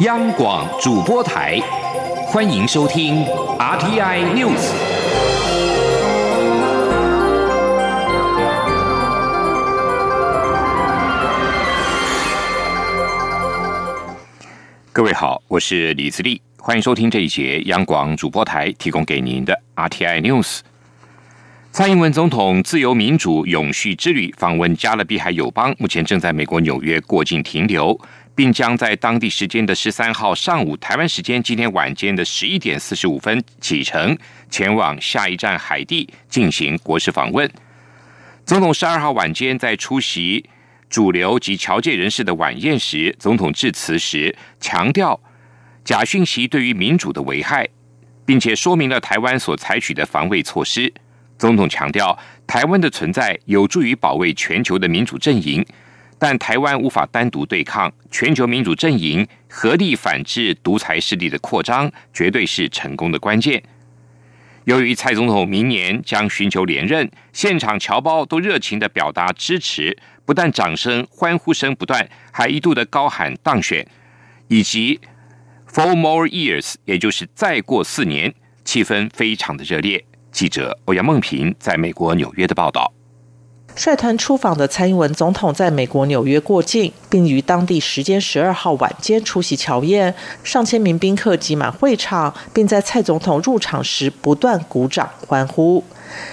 央广主播台，欢迎收听 RTI News。各位好，我是李自立，欢迎收听这一节央广主播台提供给您的 RTI News。蔡英文总统自由民主永续之旅访问加勒比海友邦，目前正在美国纽约过境停留，并将在当地时间的十三号上午（台湾时间今天晚间的十一点四十五分）启程，前往下一站海地进行国事访问。总统十二号晚间在出席主流及侨界人士的晚宴时，总统致辞时强调假讯息对于民主的危害，并且说明了台湾所采取的防卫措施。总统强调，台湾的存在有助于保卫全球的民主阵营，但台湾无法单独对抗全球民主阵营合力反制独裁势力的扩张，绝对是成功的关键。由于蔡总统明年将寻求连任，现场侨胞都热情的表达支持，不但掌声、欢呼声不断，还一度的高喊当选，以及 Four more years，也就是再过四年，气氛非常的热烈。记者欧阳梦平在美国纽约的报道：率团出访的蔡英文总统在美国纽约过境，并于当地时间十二号晚间出席乔宴，上千名宾客挤满会场，并在蔡总统入场时不断鼓掌欢呼。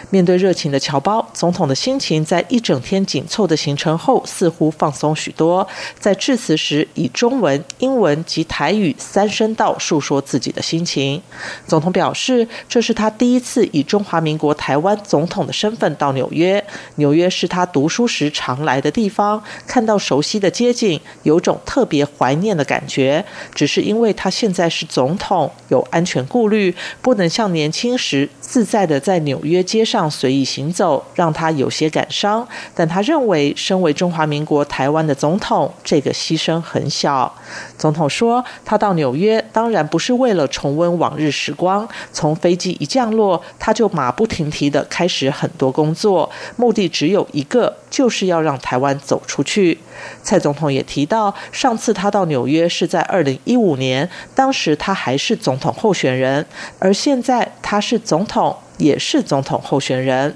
面对热情的侨胞，总统的心情在一整天紧凑的行程后似乎放松许多。在致辞时，以中文、英文及台语三声道述说自己的心情。总统表示，这是他第一次以中华民国台湾总统的身份到纽约。纽约是他读书时常来的地方，看到熟悉的街景，有种特别怀念的感觉。只是因为他现在是总统，有安全顾虑，不能像年轻时自在的在纽约。街上随意行走，让他有些感伤。但他认为，身为中华民国台湾的总统，这个牺牲很小。总统说，他到纽约当然不是为了重温往日时光。从飞机一降落，他就马不停蹄的开始很多工作，目的只有一个，就是要让台湾走出去。蔡总统也提到，上次他到纽约是在二零一五年，当时他还是总统候选人，而现在他是总统。也是总统候选人。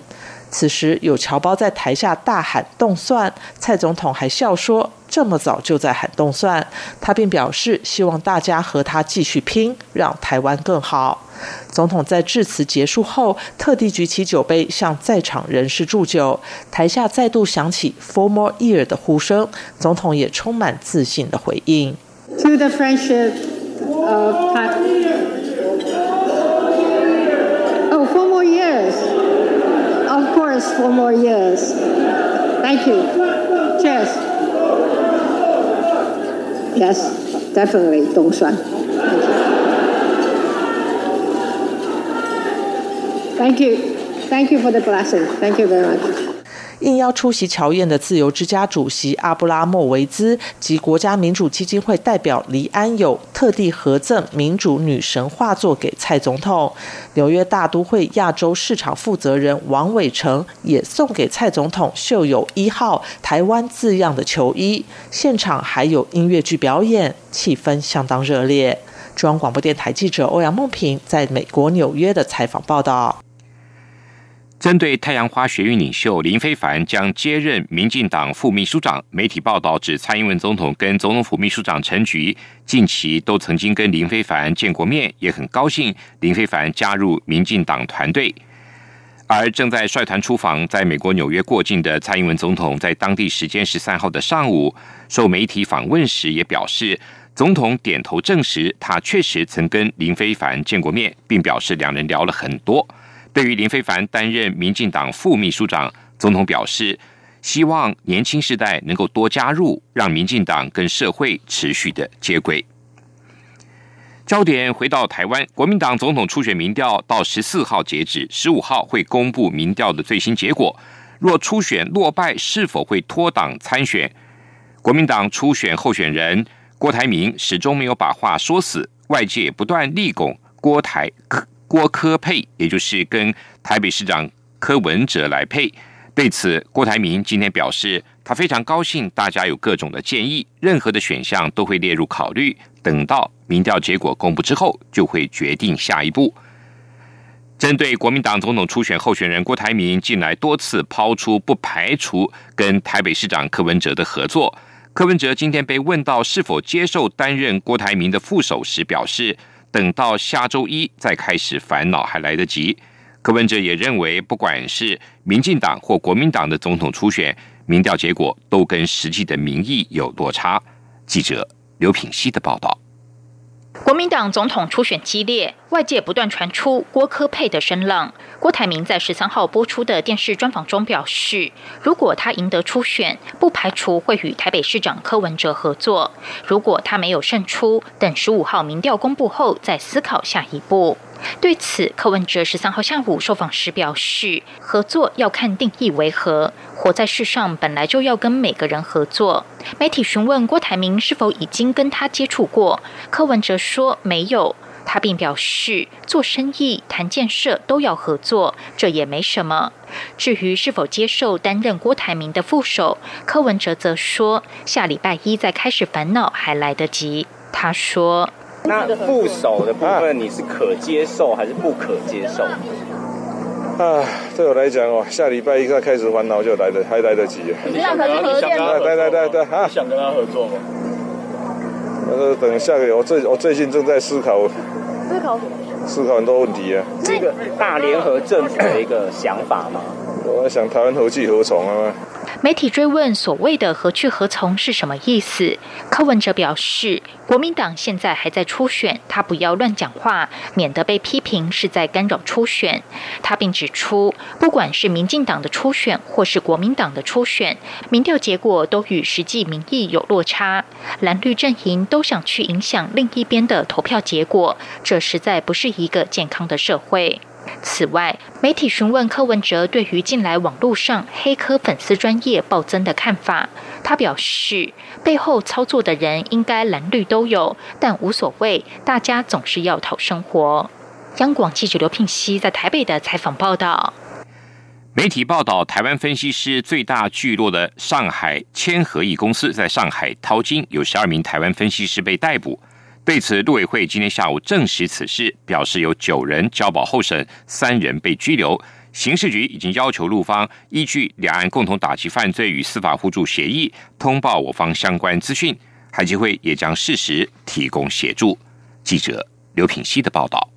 此时有侨胞在台下大喊“动算”，蔡总统还笑说：“这么早就在喊动算。”他并表示希望大家和他继续拼，让台湾更好。总统在致辞结束后，特地举起酒杯向在场人士祝酒，台下再度响起 “Four more year” 的呼声。总统也充满自信的回应：“To the friendship of。” Four more years. Thank you. Cheers. Yes, definitely thank you. Thank you for the blessing. Thank you very much. 应邀出席乔宴的自由之家主席阿布拉莫维兹及国家民主基金会代表黎安友特地合赠民主女神画作给蔡总统。纽约大都会亚洲市场负责人王伟成也送给蔡总统绣有一号台湾字样的球衣。现场还有音乐剧表演，气氛相当热烈。中央广播电台记者欧阳梦平在美国纽约的采访报道。针对太阳花学运领袖林非凡将接任民进党副秘书长，媒体报道指蔡英文总统跟总统府秘书长陈菊近期都曾经跟林非凡见过面，也很高兴林非凡加入民进党团队。而正在率团出访在美国纽约过境的蔡英文总统，在当地时间十三号的上午受媒体访问时，也表示总统点头证实他确实曾跟林非凡见过面，并表示两人聊了很多。对于林非凡担任民进党副秘书长，总统表示希望年轻世代能够多加入，让民进党跟社会持续的接轨。焦点回到台湾，国民党总统初选民调到十四号截止，十五号会公布民调的最新结果。若初选落败，是否会脱党参选？国民党初选候选人郭台铭始终没有把话说死，外界不断力拱郭台科。郭科配，也就是跟台北市长柯文哲来配。对此，郭台铭今天表示，他非常高兴，大家有各种的建议，任何的选项都会列入考虑。等到民调结果公布之后，就会决定下一步。针对国民党总统初选候选人郭台铭近来多次抛出不排除跟台北市长柯文哲的合作，柯文哲今天被问到是否接受担任郭台铭的副手时，表示等到下周一再开始烦恼还来得及。柯文哲也认为，不管是民进党或国民党的总统初选。民调结果都跟实际的民意有落差。记者刘品希的报道。国民党总统初选激烈，外界不断传出郭科配的声浪。郭台铭在十三号播出的电视专访中表示，如果他赢得初选，不排除会与台北市长柯文哲合作；如果他没有胜出，等十五号民调公布后再思考下一步。对此，柯文哲十三号下午受访时表示，合作要看定义为何。活在世上本来就要跟每个人合作。媒体询问郭台铭是否已经跟他接触过，柯文哲说没有。他并表示，做生意、谈建设都要合作，这也没什么。至于是否接受担任郭台铭的副手，柯文哲则说，下礼拜一再开始烦恼还来得及。他说。那副手的部分，你是可接受还是不可接受？啊，对我来讲哦，下礼拜一再开始烦恼就来得还来得及。你想跟他合作吗？对对对对，啊，想跟他合作吗？呃，等下个月，我最我最近正在思考。思考什么？思考很多问题啊。这个大联合政府的一个想法吗？我在想台湾何去何从啊？媒体追问所谓的何去何从是什么意思？柯文哲表示，国民党现在还在初选，他不要乱讲话，免得被批评是在干扰初选。他并指出，不管是民进党的初选或是国民党的初选，民调结果都与实际民意有落差，蓝绿阵营都想去影响另一边的投票结果，这实在不是一个健康的社会。此外，媒体询问柯文哲对于近来网络上黑科粉丝专业暴增的看法，他表示，背后操作的人应该蓝绿都有，但无所谓，大家总是要讨生活。央广记者刘聘熙在台北的采访报道。媒体报道，台湾分析师最大聚落的上海千和益公司在上海淘金，有十二名台湾分析师被逮捕。对此，陆委会今天下午证实此事，表示有九人交保候审，三人被拘留。刑事局已经要求陆方依据两岸共同打击犯罪与司法互助协议，通报我方相关资讯。海基会也将适时提供协助。记者刘品希的报道。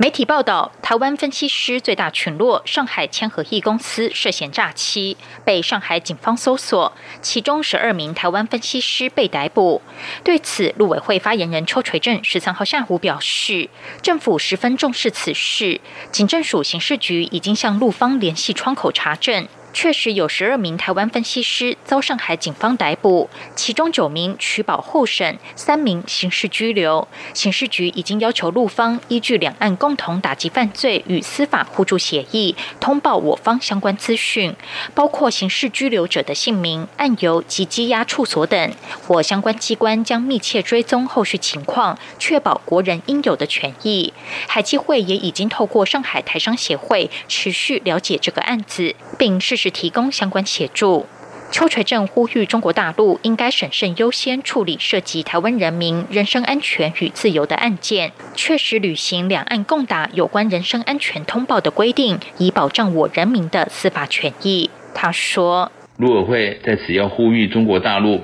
媒体报道，台湾分析师最大群落上海千和益公司涉嫌诈欺，被上海警方搜索，其中十二名台湾分析师被逮捕。对此，陆委会发言人邱垂正十三号下午表示，政府十分重视此事，警政署刑事局已经向陆方联系窗口查证。确实有十二名台湾分析师遭上海警方逮捕，其中九名取保候审，三名刑事拘留。刑事局已经要求陆方依据两岸共同打击犯罪与司法互助协议，通报我方相关资讯，包括刑事拘留者的姓名、案由及羁押处所等。或相关机关将密切追踪后续情况，确保国人应有的权益。海基会也已经透过上海台商协会持续了解这个案子，并是时提供相关协助。邱垂正呼吁中国大陆应该审慎优先处理涉及台湾人民人身安全与自由的案件，确实履行两岸共打有关人身安全通报的规定，以保障我人民的司法权益。他说：“陆委会在此要呼吁中国大陆。”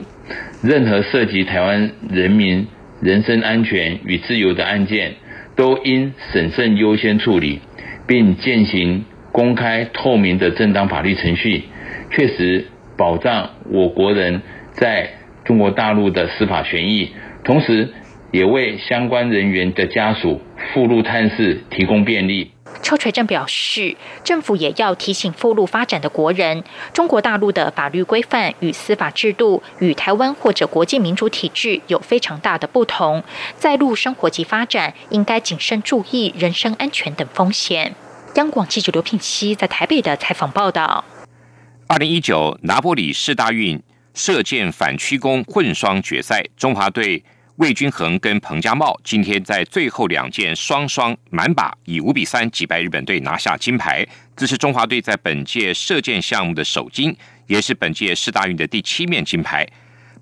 任何涉及台湾人民人身安全与自由的案件，都应审慎优先处理，并践行公开透明的正当法律程序，确实保障我国人在中国大陆的司法权益，同时也为相关人员的家属赴陆探视提供便利。邱垂正表示，政府也要提醒赴陆发展的国人，中国大陆的法律规范与司法制度与台湾或者国际民主体制有非常大的不同，在陆生活及发展应该谨慎注意人身安全等风险。央广记者刘聘熙在台北的采访报道：，二零一九拿波里世大运射箭反曲弓混双决赛，中华队。魏均衡跟彭家茂今天在最后两箭双双满靶，以五比三击败日本队拿下金牌。这是中华队在本届射箭项目的首金，也是本届世大运的第七面金牌。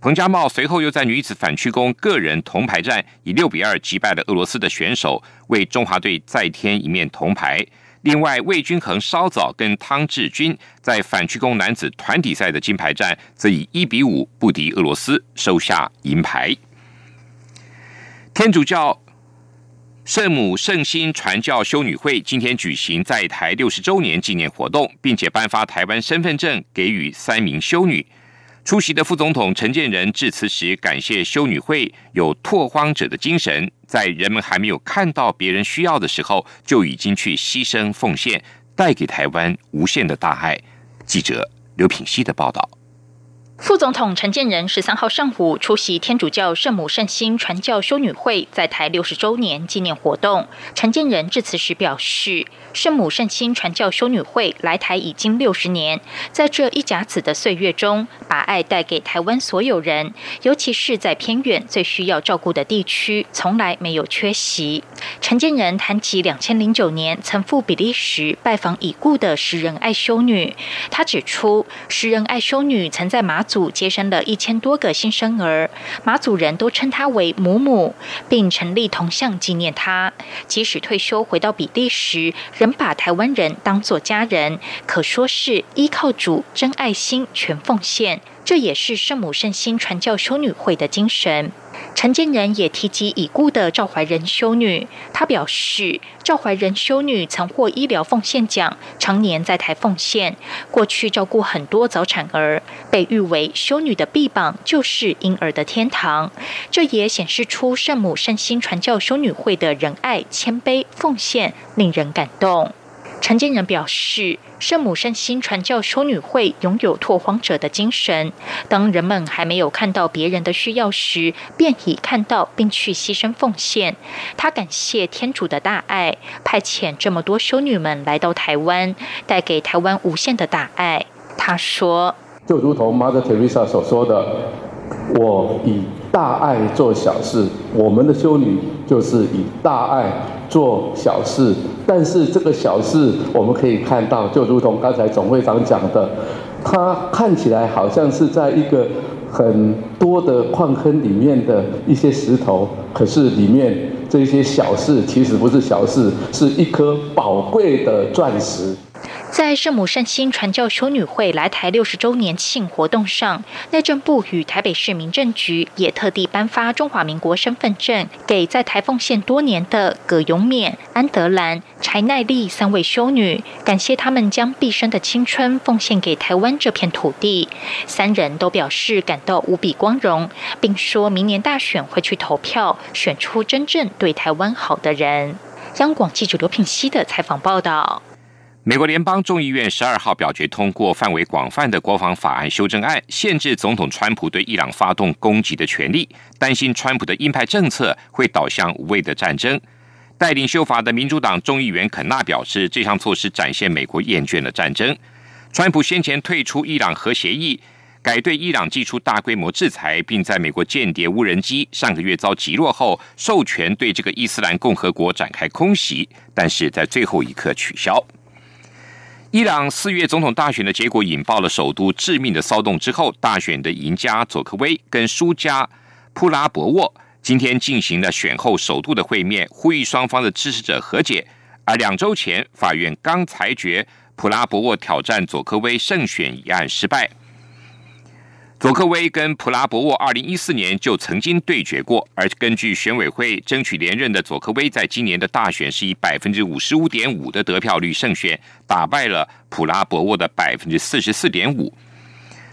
彭家茂随后又在女子反曲弓个人铜牌战以六比二击败了俄罗斯的选手，为中华队再添一面铜牌。另外，魏均衡稍早跟汤志军在反曲弓男子团体赛的金牌战，则以一比五不敌俄罗斯，收下银牌。天主教圣母圣心传教修女会今天举行在台六十周年纪念活动，并且颁发台湾身份证给予三名修女。出席的副总统陈建仁致辞时，感谢修女会有拓荒者的精神，在人们还没有看到别人需要的时候，就已经去牺牲奉献，带给台湾无限的大爱。记者刘品希的报道。副总统陈建仁十三号上午出席天主教圣母圣心传教修女会在台六十周年纪念活动。陈建仁致辞时表示，圣母圣心传教修女会来台已经六十年，在这一甲子的岁月中，把爱带给台湾所有人，尤其是在偏远最需要照顾的地区，从来没有缺席。陈建仁谈起两千零九年曾赴比利时拜访已故的诗人爱修女，他指出，诗人爱修女曾在马祖接生了一千多个新生儿，马祖人都称他为母母，并成立铜像纪念他。即使退休回到比利时，仍把台湾人当作家人，可说是依靠主真爱心全奉献。这也是圣母圣心传教修女会的精神。陈建仁也提及已故的赵怀仁修女，他表示，赵怀仁修女曾获医疗奉献奖，常年在台奉献，过去照顾很多早产儿，被誉为修女的臂膀就是婴儿的天堂。这也显示出圣母圣心传教修女会的仁爱、谦卑、奉献，令人感动。陈建仁表示，圣母圣心传教修女会拥有拓荒者的精神。当人们还没有看到别人的需要时，便已看到并去牺牲奉献。他感谢天主的大爱，派遣这么多修女们来到台湾，带给台湾无限的大爱。他说：“就如同 Mother Teresa 所说的，我以大爱做小事。我们的修女就是以大爱做小事。但是这个小事，我们可以看到，就如同刚才总会长讲的，它看起来好像是在一个很多的矿坑里面的一些石头，可是里面这些小事其实不是小事，是一颗宝贵的钻石。”在圣母善心传教修女会来台六十周年庆活动上，内政部与台北市民政局也特地颁发中华民国身份证给在台奉献多年的葛永勉、安德兰、柴奈丽三位修女，感谢他们将毕生的青春奉献给台湾这片土地。三人都表示感到无比光荣，并说明年大选会去投票，选出真正对台湾好的人。央广记者刘品熙的采访报道。美国联邦众议院十二号表决通过范围广泛的国防法案修正案，限制总统川普对伊朗发动攻击的权利。担心川普的鹰派政策会导向无谓的战争。带领修法的民主党众议员肯纳表示，这项措施展现美国厌倦了战争。川普先前退出伊朗核协议，改对伊朗寄出大规模制裁，并在美国间谍无人机上个月遭击落后，授权对这个伊斯兰共和国展开空袭，但是在最后一刻取消。伊朗四月总统大选的结果引爆了首都致命的骚动之后，大选的赢家佐科威跟输家普拉博沃今天进行了选后首度的会面，呼吁双方的支持者和解。而两周前，法院刚裁决普拉博沃挑战佐科威胜选一案失败。佐科威跟普拉博沃二零一四年就曾经对决过，而根据选委会争取连任的佐科威，在今年的大选是以百分之五十五点五的得票率胜选，打败了普拉博沃的百分之四十四点五。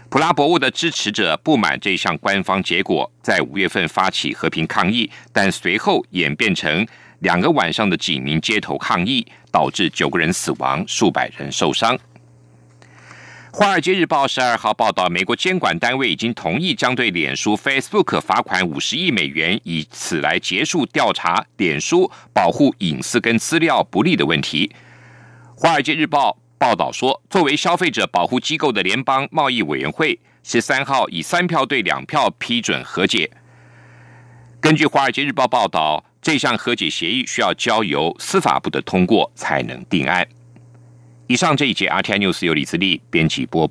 普拉博沃的支持者不满这项官方结果，在五月份发起和平抗议，但随后演变成两个晚上的警民街头抗议，导致九个人死亡，数百人受伤。《华尔街日报》十二号报道，美国监管单位已经同意将对脸书 （Facebook） 罚款五十亿美元，以此来结束调查脸书保护隐私跟资料不利的问题。《华尔街日报》报道说，作为消费者保护机构的联邦贸易委员会十三号以三票对两票批准和解。根据《华尔街日报》报道，这项和解协议需要交由司法部的通过才能定案。以上这一节《RTI News》由李自力编辑播报。